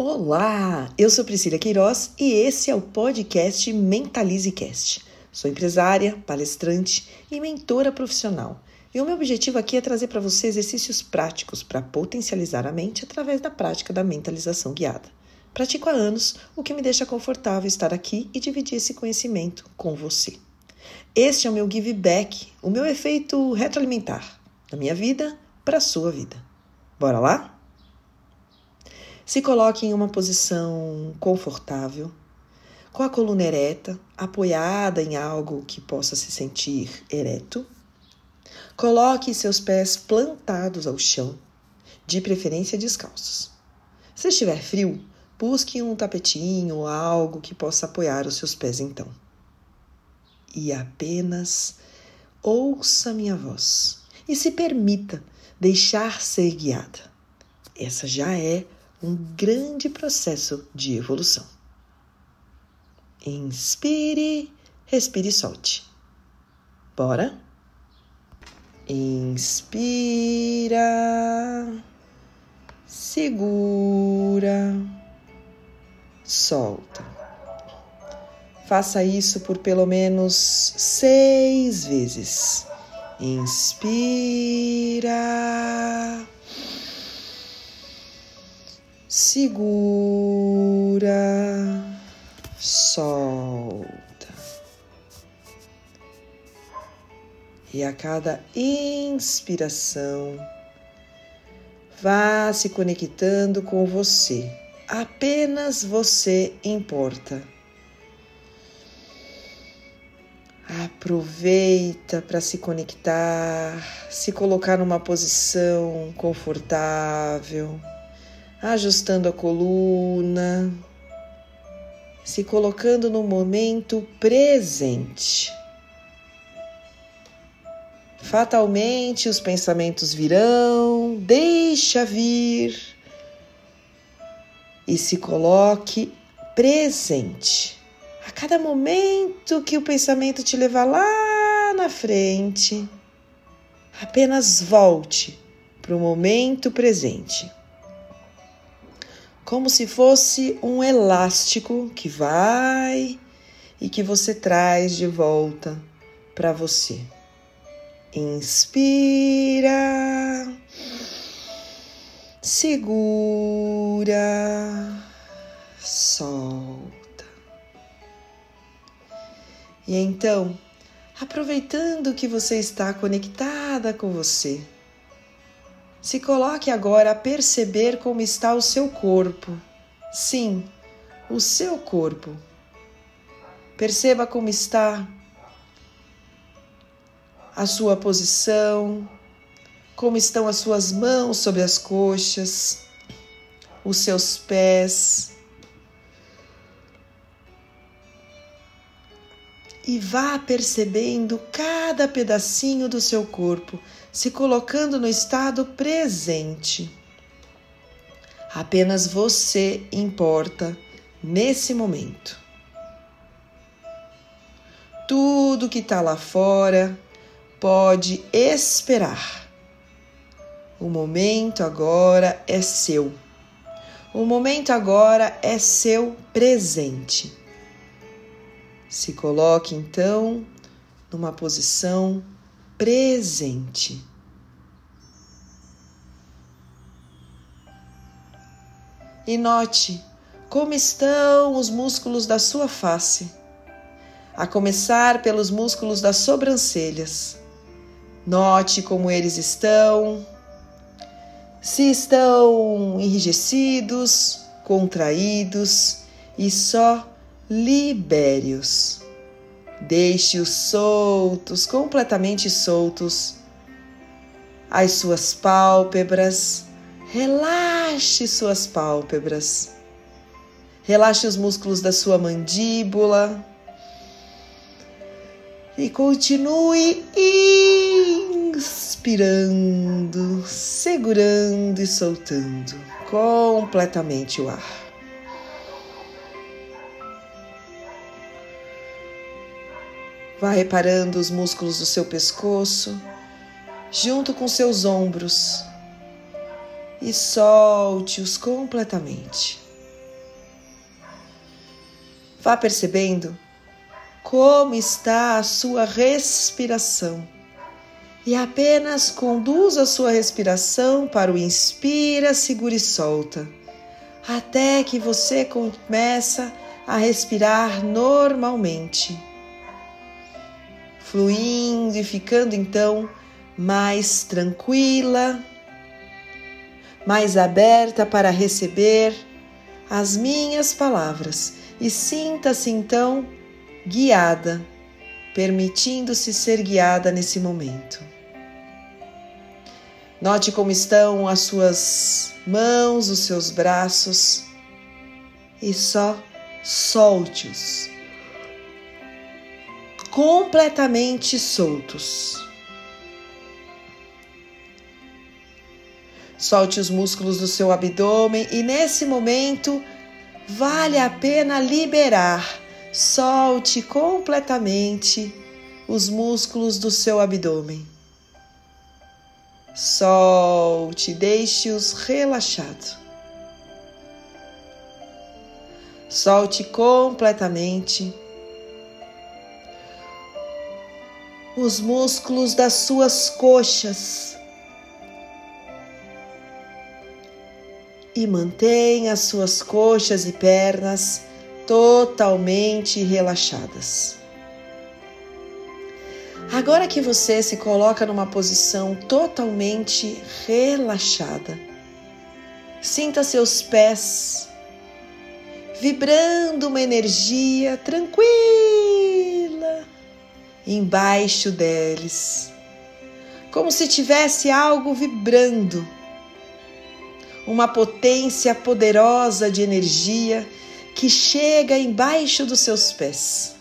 Olá, eu sou Priscila Queiroz e esse é o podcast Mentalize Cast. Sou empresária, palestrante e mentora profissional. E o meu objetivo aqui é trazer para você exercícios práticos para potencializar a mente através da prática da mentalização guiada. Pratico há anos, o que me deixa confortável estar aqui e dividir esse conhecimento com você. Este é o meu give back, o meu efeito retroalimentar da minha vida para a sua vida. Bora lá? Se coloque em uma posição confortável, com a coluna ereta, apoiada em algo que possa se sentir ereto. Coloque seus pés plantados ao chão, de preferência descalços. Se estiver frio, busque um tapetinho ou algo que possa apoiar os seus pés então. E apenas ouça minha voz e se permita deixar ser guiada. Essa já é um grande processo de evolução. Inspire, respire e solte. Bora? Inspira, segura, solta. Faça isso por pelo menos seis vezes. Inspira segura, solta. E a cada inspiração, vá se conectando com você. Apenas você importa. Aproveita para se conectar, se colocar numa posição confortável ajustando a coluna, se colocando no momento presente. Fatalmente os pensamentos virão, deixa vir e se coloque presente. A cada momento que o pensamento te levar lá na frente, apenas volte para o momento presente como se fosse um elástico que vai e que você traz de volta para você. Inspira, segura, solta. E então, aproveitando que você está conectada com você, se coloque agora a perceber como está o seu corpo. Sim, o seu corpo. Perceba como está a sua posição, como estão as suas mãos sobre as coxas, os seus pés. E vá percebendo cada pedacinho do seu corpo se colocando no estado presente. Apenas você importa nesse momento. Tudo que está lá fora pode esperar. O momento agora é seu. O momento agora é seu presente. Se coloque então numa posição presente. E note como estão os músculos da sua face, a começar pelos músculos das sobrancelhas. Note como eles estão, se estão enrijecidos, contraídos e só libere-os. Deixe-os soltos, completamente soltos. As suas pálpebras, relaxe suas pálpebras. Relaxe os músculos da sua mandíbula. E continue inspirando, segurando e soltando completamente o ar. Vá reparando os músculos do seu pescoço, junto com seus ombros, e solte-os completamente. Vá percebendo como está a sua respiração e apenas conduza a sua respiração para o inspira, segura e solta, até que você começa a respirar normalmente, fluindo e ficando então mais tranquila, mais aberta para receber as minhas palavras e sinta-se então guiada, permitindo-se ser guiada nesse momento. Note como estão as suas mãos, os seus braços e só solte-os. Completamente soltos. Solte os músculos do seu abdômen e nesse momento vale a pena liberar. Solte completamente os músculos do seu abdômen. Solte, deixe-os relaxados. Solte completamente os músculos das suas coxas e mantenha as suas coxas e pernas totalmente relaxadas. Agora que você se coloca numa posição totalmente relaxada, sinta seus pés vibrando uma energia tranquila embaixo deles, como se tivesse algo vibrando, uma potência poderosa de energia que chega embaixo dos seus pés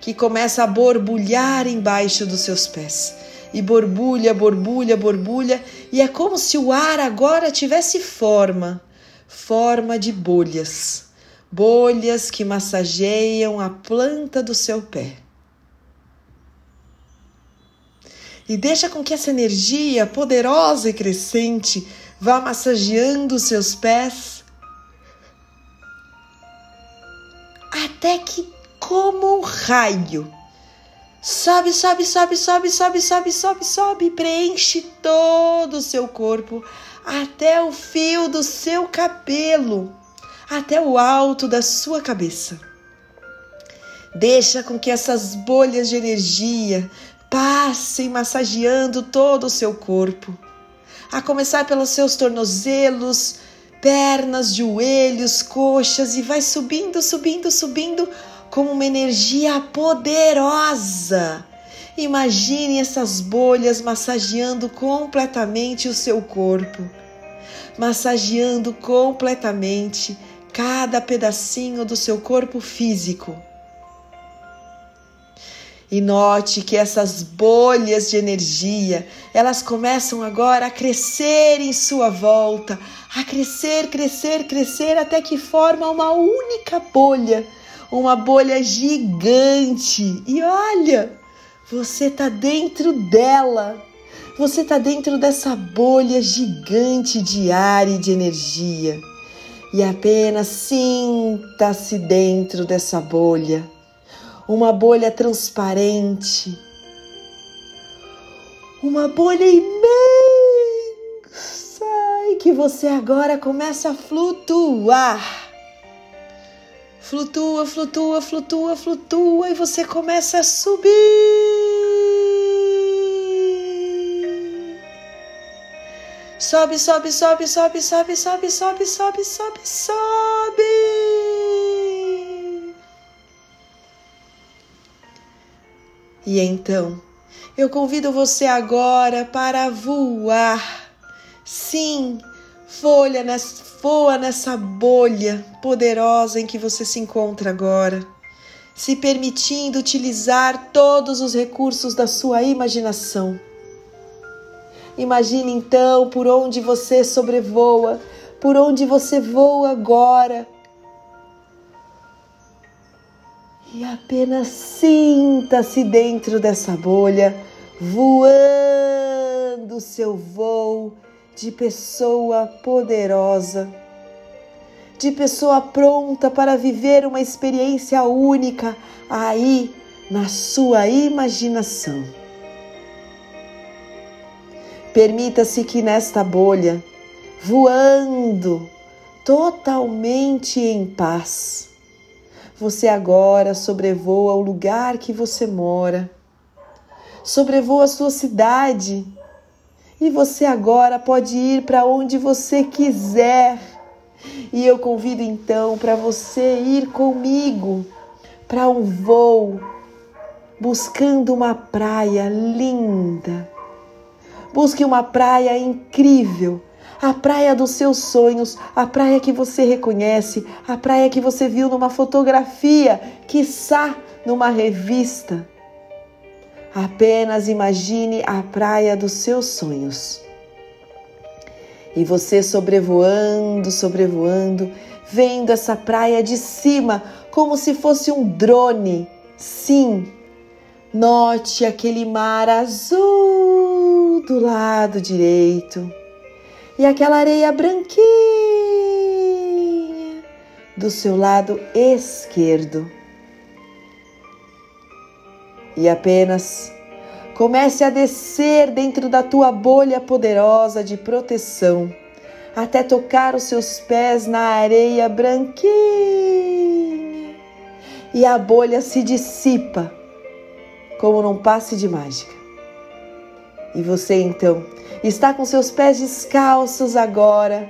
que começa a borbulhar embaixo dos seus pés. E borbulha, borbulha, borbulha, e é como se o ar agora tivesse forma forma de bolhas bolhas que massageiam a planta do seu pé. E deixa com que essa energia poderosa e crescente vá massageando seus pés até que como um raio. Sobe, sobe, sobe, sobe, sobe, sobe, sobe, sobe, preenche todo o seu corpo até o fio do seu cabelo, até o alto da sua cabeça. Deixa com que essas bolhas de energia passem massageando todo o seu corpo, a começar pelos seus tornozelos, pernas, joelhos, coxas e vai subindo, subindo, subindo como uma energia poderosa. Imagine essas bolhas massageando completamente o seu corpo, massageando completamente cada pedacinho do seu corpo físico. E note que essas bolhas de energia, elas começam agora a crescer em sua volta, a crescer, crescer, crescer até que forma uma única bolha uma bolha gigante. E olha, você está dentro dela. Você está dentro dessa bolha gigante de ar e de energia. E apenas sinta-se dentro dessa bolha. Uma bolha transparente. Uma bolha imensa e que você agora começa a flutuar Flutua, flutua, flutua, flutua e você começa a subir. Sobe, sobe, sobe, sobe, sobe, sobe, sobe, sobe, sobe, sobe. E então, eu convido você agora para voar. Sim, folha voa nessa bolha poderosa em que você se encontra agora, se permitindo utilizar todos os recursos da sua imaginação. Imagine então por onde você sobrevoa, por onde você voa agora. E apenas sinta-se dentro dessa bolha, voando seu voo de pessoa poderosa, de pessoa pronta para viver uma experiência única aí na sua imaginação. Permita-se que nesta bolha, voando totalmente em paz, você agora sobrevoa o lugar que você mora, sobrevoa a sua cidade e você agora pode ir para onde você quiser. E eu convido então para você ir comigo para um voo buscando uma praia linda. Busque uma praia incrível, a praia dos seus sonhos, a praia que você reconhece, a praia que você viu numa fotografia, quiçá numa revista. Apenas imagine a praia dos seus sonhos. E você sobrevoando, sobrevoando, vendo essa praia de cima, como se fosse um drone. Sim, note aquele mar azul do lado direito e aquela areia branquinha do seu lado esquerdo. E apenas comece a descer dentro da tua bolha poderosa de proteção, até tocar os seus pés na areia branquinha. E a bolha se dissipa como num passe de mágica. E você então está com seus pés descalços agora,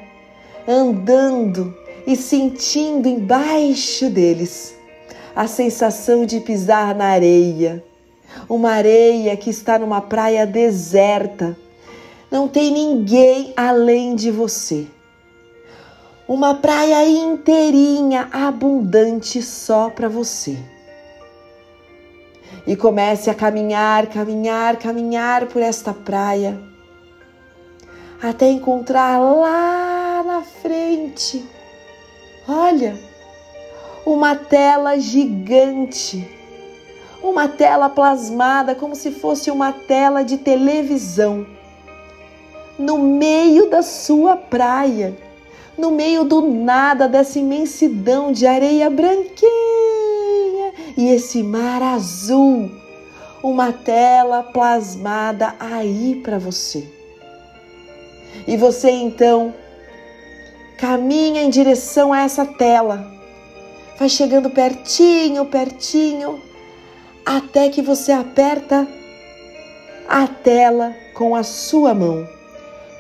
andando e sentindo embaixo deles a sensação de pisar na areia. Uma areia que está numa praia deserta. Não tem ninguém além de você. Uma praia inteirinha, abundante só para você e comece a caminhar, caminhar, caminhar por esta praia até encontrar lá na frente. Olha, uma tela gigante, uma tela plasmada como se fosse uma tela de televisão no meio da sua praia, no meio do nada dessa imensidão de areia branquinha e esse mar azul, uma tela plasmada aí para você. E você então caminha em direção a essa tela, vai chegando pertinho, pertinho, até que você aperta a tela com a sua mão.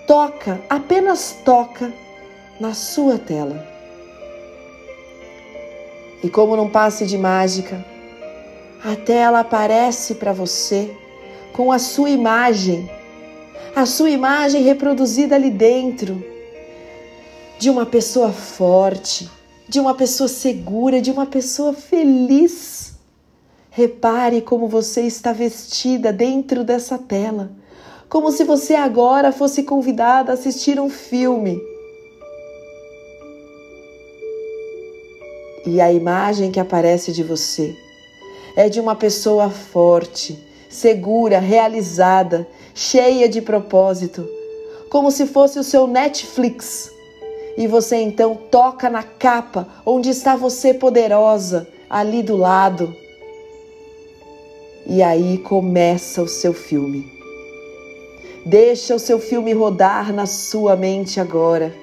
Toca, apenas toca na sua tela. E como num passe de mágica, a tela aparece para você com a sua imagem, a sua imagem reproduzida ali dentro, de uma pessoa forte, de uma pessoa segura, de uma pessoa feliz. Repare como você está vestida dentro dessa tela, como se você agora fosse convidada a assistir um filme e a imagem que aparece de você é de uma pessoa forte, segura, realizada, cheia de propósito, como se fosse o seu Netflix. E você então toca na capa onde está você poderosa, ali do lado. E aí começa o seu filme. Deixa o seu filme rodar na sua mente agora.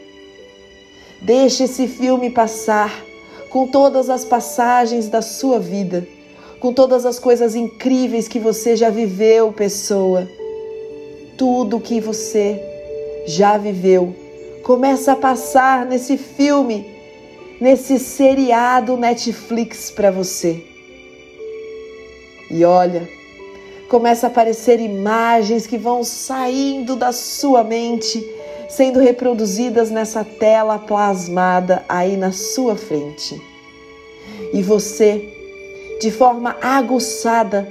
Deixa esse filme passar com todas as passagens da sua vida, com todas as coisas incríveis que você já viveu, pessoa. Tudo que você já viveu começa a passar nesse filme, nesse seriado Netflix para você. E olha, começa a aparecer imagens que vão saindo da sua mente sendo reproduzidas nessa tela plasmada aí na sua frente. E você, de forma aguçada,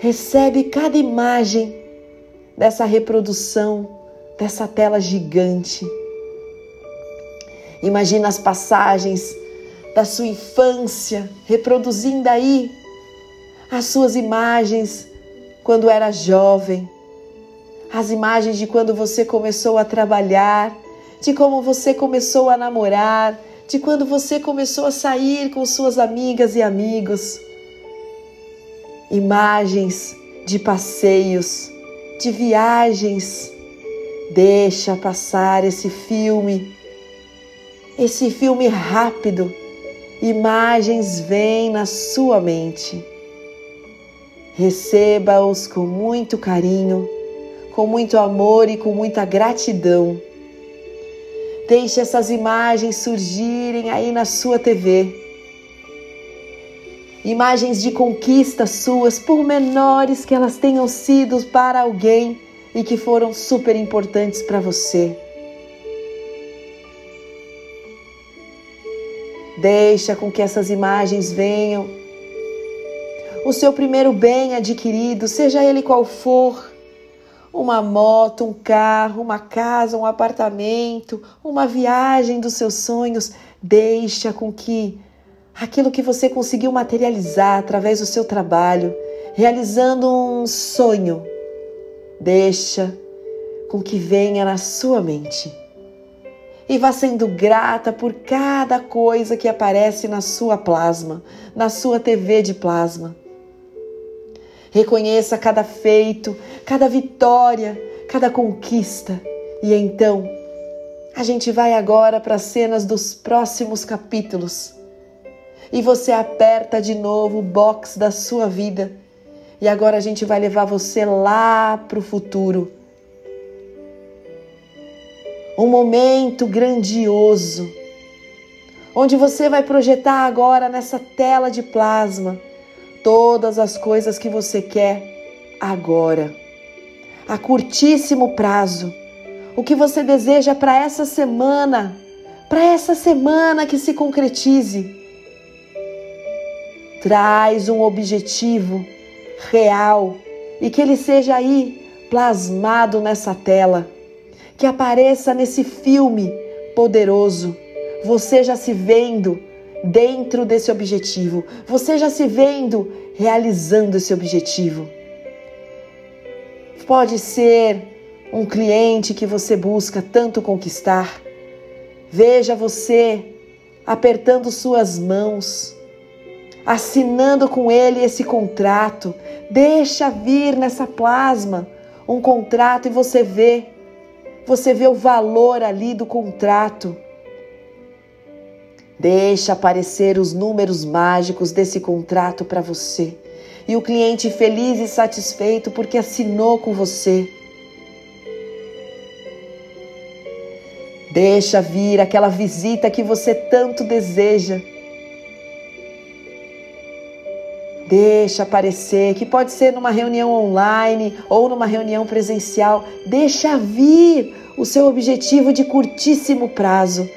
recebe cada imagem dessa reprodução, dessa tela gigante. Imagina as passagens da sua infância, reproduzindo aí as suas imagens quando era jovem as imagens de quando você começou a trabalhar, de como você começou a namorar, de quando você começou a sair com suas amigas e amigos. Imagens de passeios, de viagens. Deixa passar esse filme, esse filme rápido. Imagens vêm na sua mente. Receba-os com muito carinho, com muito amor e com muita gratidão. Deixe essas imagens surgirem aí na sua TV. Imagens de conquistas suas, por menores que elas tenham sido para alguém e que foram super importantes para você. Deixa com que essas imagens venham. O seu primeiro bem adquirido, seja ele qual for, uma moto, um carro, uma casa, um apartamento, uma viagem dos seus sonhos, deixa com que aquilo que você conseguiu materializar através do seu trabalho, realizando um sonho, deixa com que venha na sua mente. E vá sendo grata por cada coisa que aparece na sua plasma, na sua TV de plasma. Reconheça cada feito, cada vitória, cada conquista. E então, a gente vai agora para as cenas dos próximos capítulos. E você aperta de novo o box da sua vida. E agora a gente vai levar você lá para o futuro. Um momento grandioso, onde você vai projetar agora nessa tela de plasma todas as coisas que você quer agora, a curtíssimo prazo. O que você deseja para essa semana, para essa semana que se concretize. Traz um objetivo real e que ele seja aí plasmado nessa tela, que apareça nesse filme poderoso. Você já se vendo dentro desse objetivo, você já se vendo realizando esse objetivo. Pode ser um cliente que você busca tanto conquistar. Veja você apertando suas mãos, assinando com ele esse contrato. Deixa vir nessa plasma um contrato e você vê, você vê o valor ali do contrato Deixa aparecer os números mágicos desse contrato para você. E o cliente feliz e satisfeito porque assinou com você. Deixa vir aquela visita que você tanto deseja. Deixa aparecer, que pode ser numa reunião online ou numa reunião presencial. Deixa vir o seu objetivo de curtíssimo prazo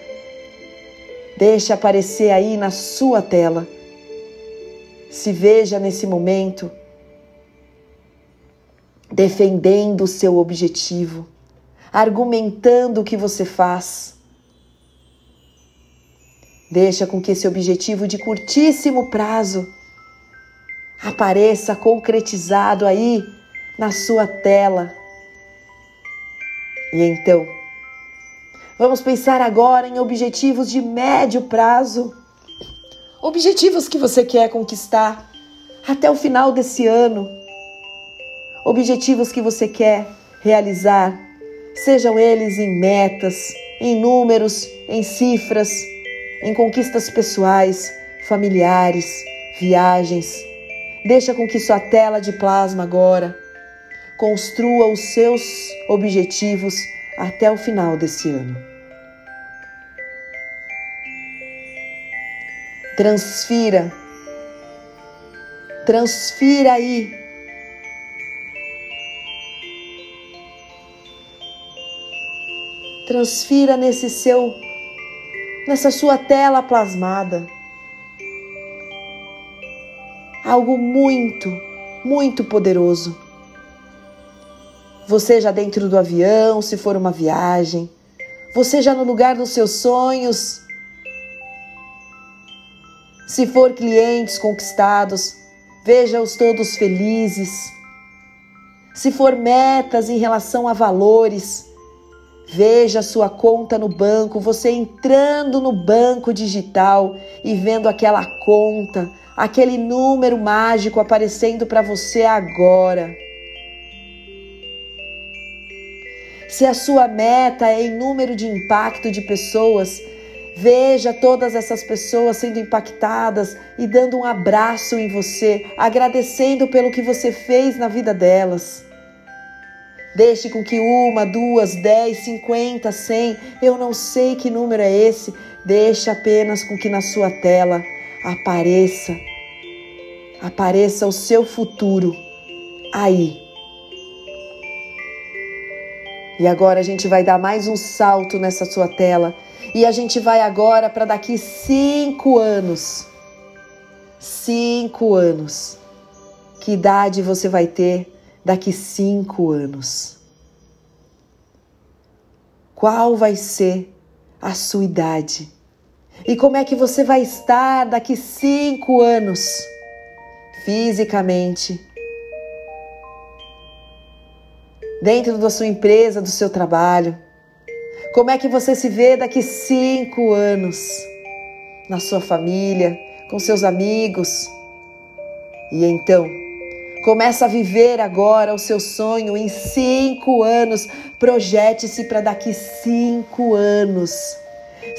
Deixe aparecer aí na sua tela. Se veja nesse momento defendendo o seu objetivo, argumentando o que você faz. Deixa com que esse objetivo de curtíssimo prazo apareça concretizado aí na sua tela. E então, Vamos pensar agora em objetivos de médio prazo. Objetivos que você quer conquistar até o final desse ano. Objetivos que você quer realizar, sejam eles em metas, em números, em cifras, em conquistas pessoais, familiares, viagens. Deixa com que sua tela de plasma agora construa os seus objetivos até o final desse ano. Transfira. Transfira aí. Transfira nesse seu nessa sua tela plasmada. Algo muito, muito poderoso. Você já dentro do avião, se for uma viagem, você já no lugar dos seus sonhos, se for clientes conquistados, veja-os todos felizes. Se for metas em relação a valores, Veja sua conta no banco, você entrando no banco digital e vendo aquela conta, aquele número mágico aparecendo para você agora. Se a sua meta é em número de impacto de pessoas, veja todas essas pessoas sendo impactadas e dando um abraço em você, agradecendo pelo que você fez na vida delas. Deixe com que uma, duas, dez, cinquenta, cem, eu não sei que número é esse, deixe apenas com que na sua tela apareça, apareça o seu futuro aí. E agora a gente vai dar mais um salto nessa sua tela. E a gente vai agora para daqui cinco anos. Cinco anos. Que idade você vai ter daqui cinco anos? Qual vai ser a sua idade? E como é que você vai estar daqui cinco anos? Fisicamente, dentro da sua empresa, do seu trabalho? Como é que você se vê daqui cinco anos? Na sua família, com seus amigos? E então, começa a viver agora o seu sonho em cinco anos. Projete-se para daqui cinco anos.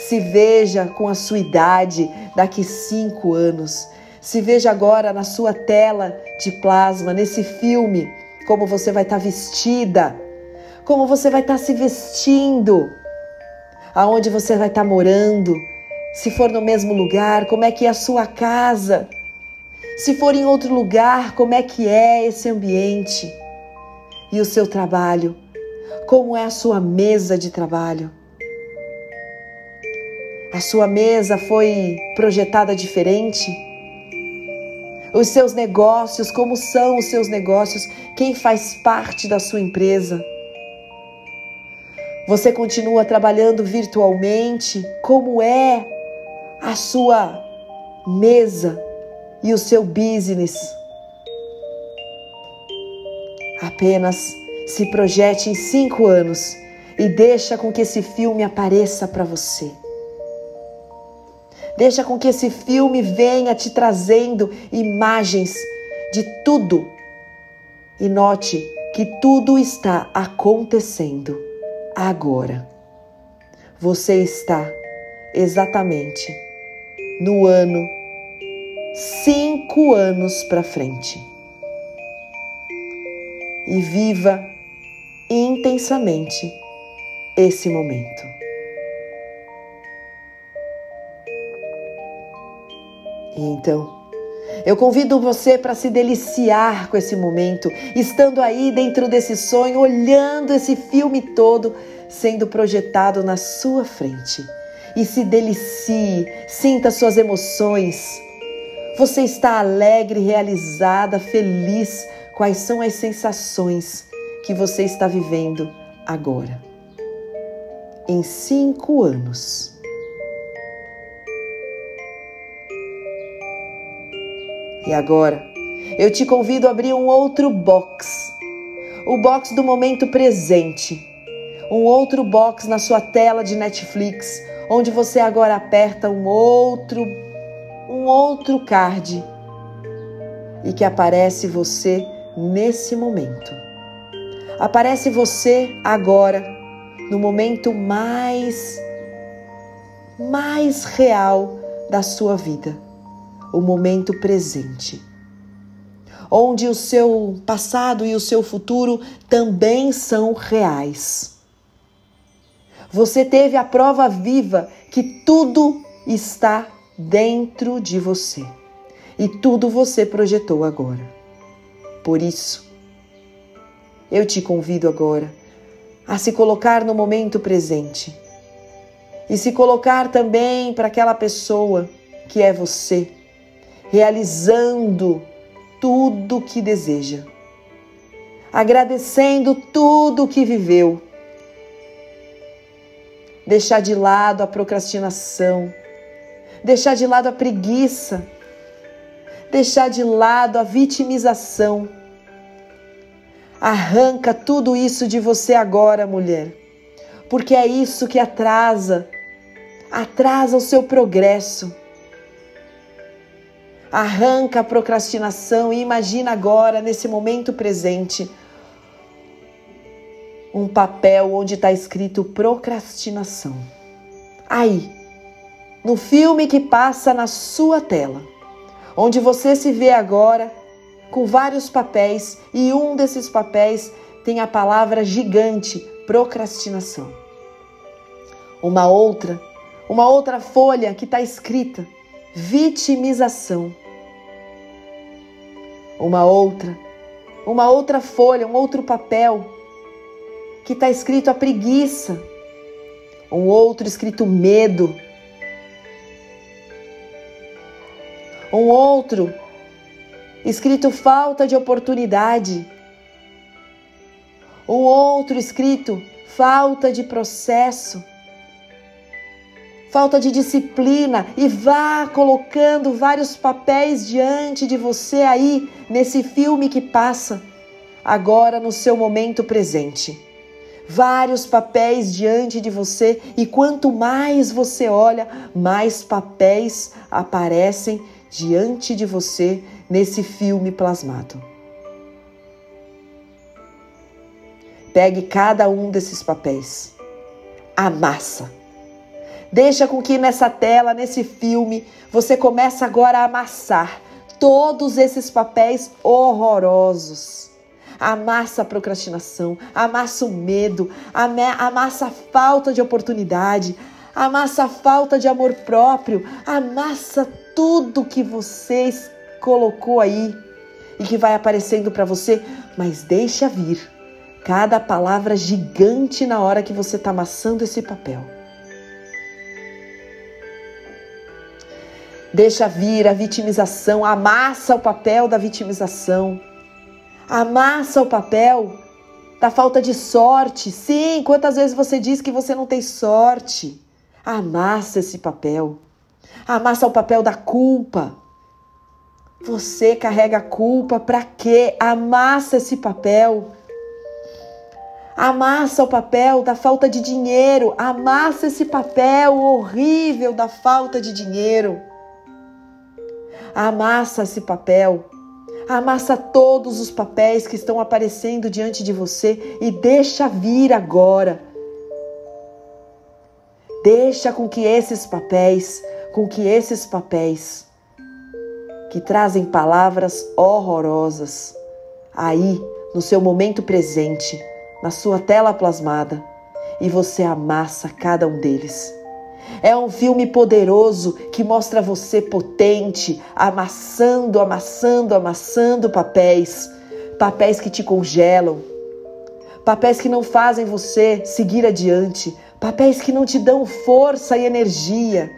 Se veja com a sua idade daqui cinco anos. Se veja agora na sua tela de plasma, nesse filme como você vai estar tá vestida, como você vai estar tá se vestindo, aonde você vai estar tá morando, se for no mesmo lugar, como é que é a sua casa, se for em outro lugar, como é que é esse ambiente e o seu trabalho, como é a sua mesa de trabalho. A sua mesa foi projetada diferente? os seus negócios, como são os seus negócios, quem faz parte da sua empresa. Você continua trabalhando virtualmente? Como é a sua mesa e o seu business? Apenas se projete em cinco anos e deixa com que esse filme apareça para você. Deixa com que esse filme venha te trazendo imagens de tudo. E note que tudo está acontecendo agora. Você está exatamente no ano cinco anos para frente. E viva intensamente esse momento. Então, eu convido você para se deliciar com esse momento, estando aí dentro desse sonho, olhando esse filme todo sendo projetado na sua frente. E se delicie, sinta suas emoções. Você está alegre, realizada, feliz? Quais são as sensações que você está vivendo agora? Em cinco anos E agora, eu te convido a abrir um outro box. O box do momento presente. Um outro box na sua tela de Netflix, onde você agora aperta um outro um outro card e que aparece você nesse momento. Aparece você agora no momento mais mais real da sua vida o momento presente, onde o seu passado e o seu futuro também são reais. Você teve a prova viva que tudo está dentro de você e tudo você projetou agora. Por isso, eu te convido agora a se colocar no momento presente e se colocar também para aquela pessoa que é você realizando tudo o que deseja, agradecendo tudo o que viveu. Deixar de lado a procrastinação, deixar de lado a preguiça, deixar de lado a vitimização. Arranca tudo isso de você agora, mulher, porque é isso que atrasa, atrasa o seu progresso. Arranca a procrastinação e imagina agora, nesse momento presente, um papel onde está escrito procrastinação. Aí, no filme que passa na sua tela, onde você se vê agora com vários papéis e um desses papéis tem a palavra gigante procrastinação. Uma outra, uma outra folha que está escrita vitimização. Uma outra, uma outra folha, um outro papel que está escrito a preguiça. Um outro escrito medo. Um outro escrito falta de oportunidade. Um outro escrito falta de processo. Falta de disciplina e vá colocando vários papéis diante de você aí nesse filme que passa agora no seu momento presente vários papéis diante de você e quanto mais você olha, mais papéis aparecem diante de você nesse filme plasmado. Pegue cada um desses papéis, amassa. Deixa com que nessa tela, nesse filme, você comece agora a amassar todos esses papéis horrorosos amassa a procrastinação, amassa o medo, amassa a falta de oportunidade, amassa a falta de amor próprio, amassa tudo que você colocou aí e que vai aparecendo para você, mas deixa vir cada palavra gigante na hora que você está amassando esse papel. Deixa vir a vitimização, amassa o papel da vitimização. Amassa o papel da falta de sorte. Sim, quantas vezes você diz que você não tem sorte? Amassa esse papel. Amassa o papel da culpa. Você carrega a culpa para quê? Amassa esse papel. Amassa o papel da falta de dinheiro. Amassa esse papel horrível da falta de dinheiro. Amassa esse papel Amassa todos os papéis que estão aparecendo diante de você e deixa vir agora. Deixa com que esses papéis, com que esses papéis que trazem palavras horrorosas, aí no seu momento presente, na sua tela plasmada, e você amassa cada um deles é um filme poderoso que mostra você potente, amassando, amassando, amassando papéis, papéis que te congelam, papéis que não fazem você seguir adiante, papéis que não te dão força e energia.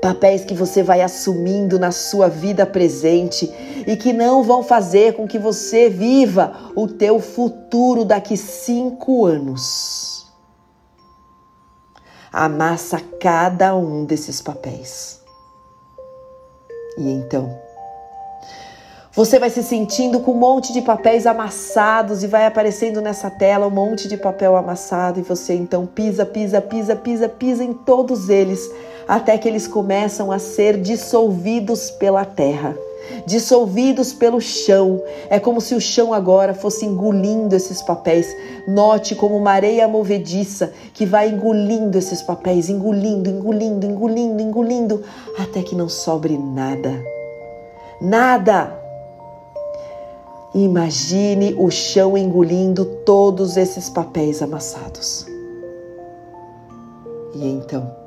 Papéis que você vai assumindo na sua vida presente e que não vão fazer com que você viva o teu futuro daqui cinco anos amassa cada um desses papéis. E então, você vai se sentindo com um monte de papéis amassados e vai aparecendo nessa tela um monte de papel amassado e você então pisa, pisa, pisa, pisa, pisa em todos eles até que eles começam a ser dissolvidos pela terra dissolvidos pelo chão. É como se o chão agora fosse engolindo esses papéis. Note como uma areia movediça que vai engolindo esses papéis, engolindo, engolindo, engolindo, engolindo, até que não sobre nada. Nada! Imagine o chão engolindo todos esses papéis amassados. E então,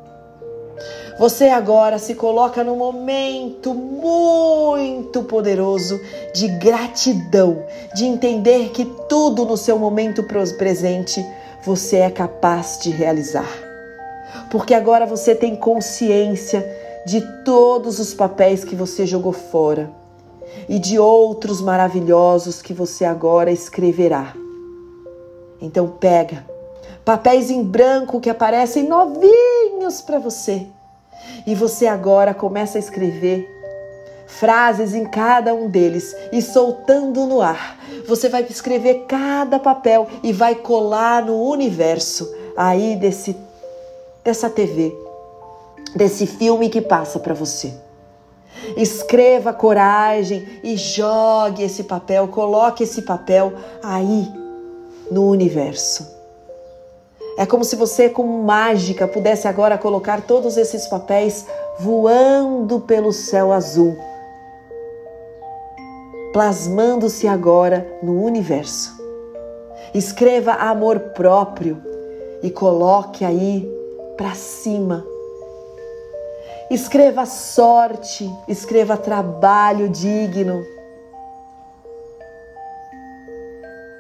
você agora se coloca num momento muito poderoso de gratidão, de entender que tudo no seu momento presente você é capaz de realizar. Porque agora você tem consciência de todos os papéis que você jogou fora e de outros maravilhosos que você agora escreverá. Então pega papéis em branco que aparecem novinhos para você e você agora começa a escrever frases em cada um deles e soltando no ar. Você vai escrever cada papel e vai colar no universo aí desse dessa TV, desse filme que passa para você. Escreva coragem e jogue esse papel, coloque esse papel aí no universo. É como se você, como mágica, pudesse agora colocar todos esses papéis voando pelo céu azul, plasmando-se agora no universo. Escreva amor próprio e coloque aí para cima. Escreva sorte, escreva trabalho digno.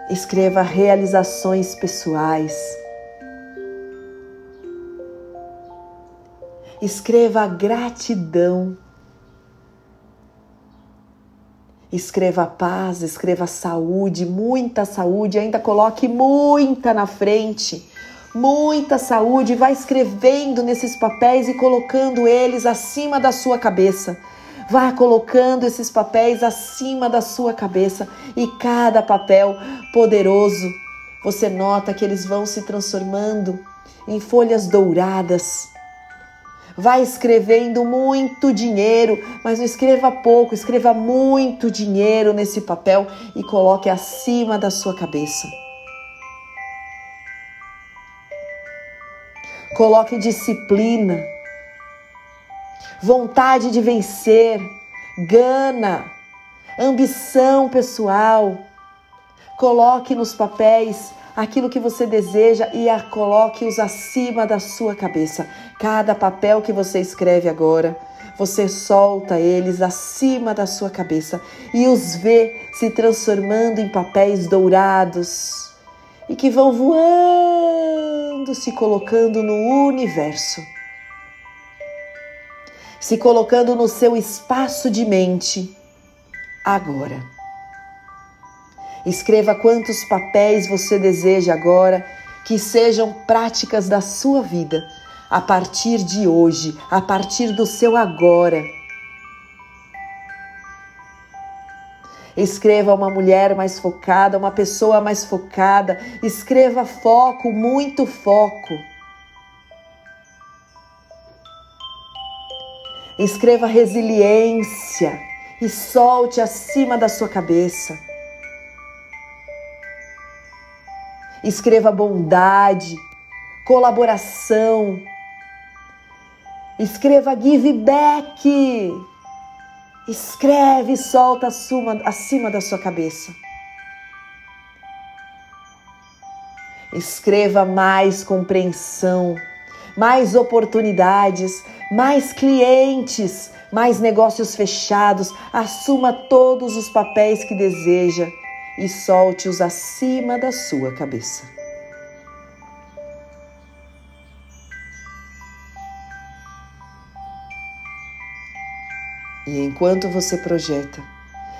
Escreva realizações pessoais. Escreva gratidão. Escreva paz, escreva saúde, muita saúde, ainda coloque muita na frente muita saúde, vai escrevendo nesses papéis e colocando eles acima da sua cabeça. Vá colocando esses papéis acima da sua cabeça e cada papel poderoso, você nota que eles vão se transformando em folhas douradas. Vai escrevendo muito dinheiro, mas não escreva pouco, escreva muito dinheiro nesse papel e coloque acima da sua cabeça. Coloque disciplina, vontade de vencer, gana, ambição pessoal. Coloque nos papéis aquilo que você deseja e a coloque-os acima da sua cabeça. Cada papel que você escreve agora, você solta eles acima da sua cabeça e os vê se transformando em papéis dourados e que vão voando, se colocando no universo, se colocando no seu espaço de mente agora. Escreva quantos papéis você deseja agora que sejam práticas da sua vida a partir de hoje, a partir do seu agora. Escreva uma mulher mais focada, uma pessoa mais focada. Escreva foco, muito foco. Escreva resiliência e solte acima da sua cabeça. Escreva bondade, colaboração. Escreva give back. Escreve e solta acima, acima da sua cabeça. Escreva mais compreensão, mais oportunidades, mais clientes, mais negócios fechados. Assuma todos os papéis que deseja e solte-os acima da sua cabeça. E enquanto você projeta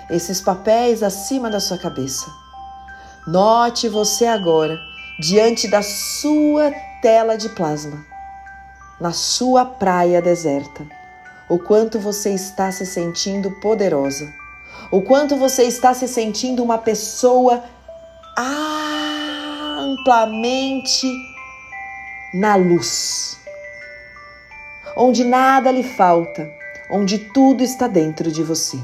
esses papéis acima da sua cabeça, note você agora diante da sua tela de plasma, na sua praia deserta, o quanto você está se sentindo poderosa, o quanto você está se sentindo uma pessoa amplamente na luz, onde nada lhe falta onde tudo está dentro de você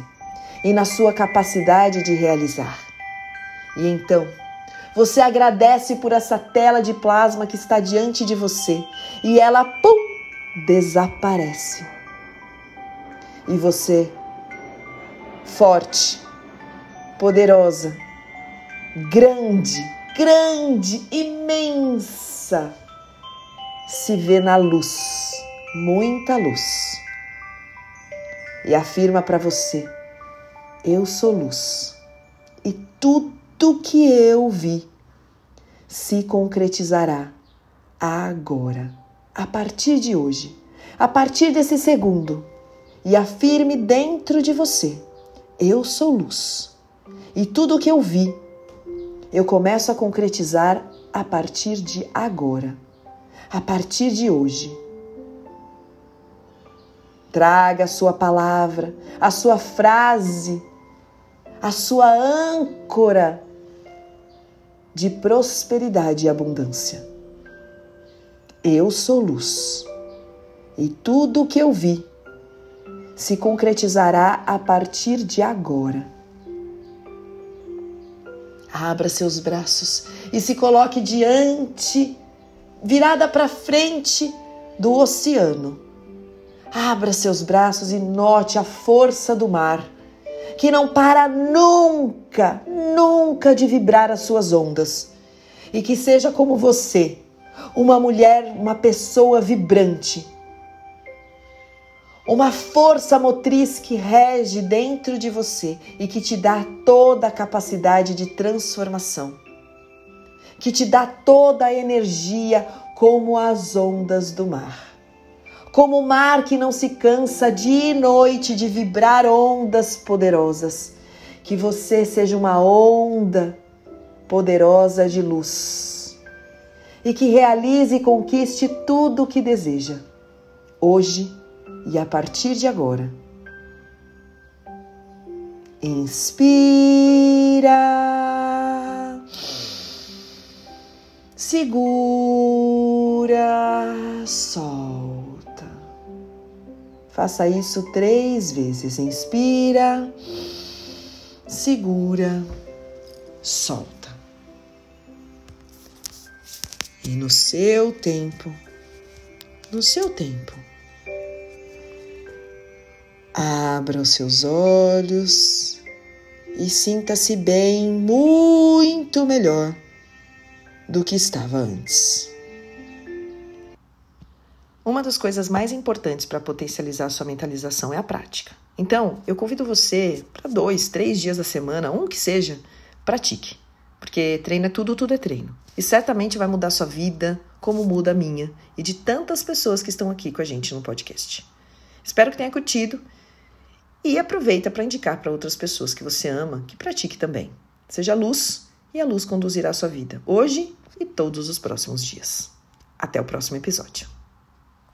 e na sua capacidade de realizar. E então, você agradece por essa tela de plasma que está diante de você e ela, pum, desaparece. E você, forte, poderosa, grande, grande, imensa, se vê na luz, muita luz e afirma para você: Eu sou luz e tudo que eu vi se concretizará agora, a partir de hoje, a partir desse segundo. E afirme dentro de você: Eu sou luz e tudo que eu vi eu começo a concretizar a partir de agora, a partir de hoje. Traga a sua palavra, a sua frase, a sua âncora de prosperidade e abundância. Eu sou luz e tudo o que eu vi se concretizará a partir de agora. Abra seus braços e se coloque diante, virada para frente do oceano. Abra seus braços e note a força do mar, que não para nunca, nunca de vibrar as suas ondas. E que seja como você, uma mulher, uma pessoa vibrante uma força motriz que rege dentro de você e que te dá toda a capacidade de transformação, que te dá toda a energia como as ondas do mar. Como o mar que não se cansa dia e noite de vibrar ondas poderosas. Que você seja uma onda poderosa de luz e que realize e conquiste tudo o que deseja. Hoje, e a partir de agora, inspira, segura, solta. Faça isso três vezes. Inspira, segura, solta. E no seu tempo, no seu tempo, Abra os seus olhos e sinta-se bem muito melhor do que estava antes. Uma das coisas mais importantes para potencializar a sua mentalização é a prática. Então, eu convido você para dois, três dias da semana, um que seja, pratique. Porque treino é tudo, tudo é treino. E certamente vai mudar sua vida, como muda a minha e de tantas pessoas que estão aqui com a gente no podcast. Espero que tenha curtido e aproveita para indicar para outras pessoas que você ama que pratique também. Seja luz e a luz conduzirá a sua vida, hoje e todos os próximos dias. Até o próximo episódio.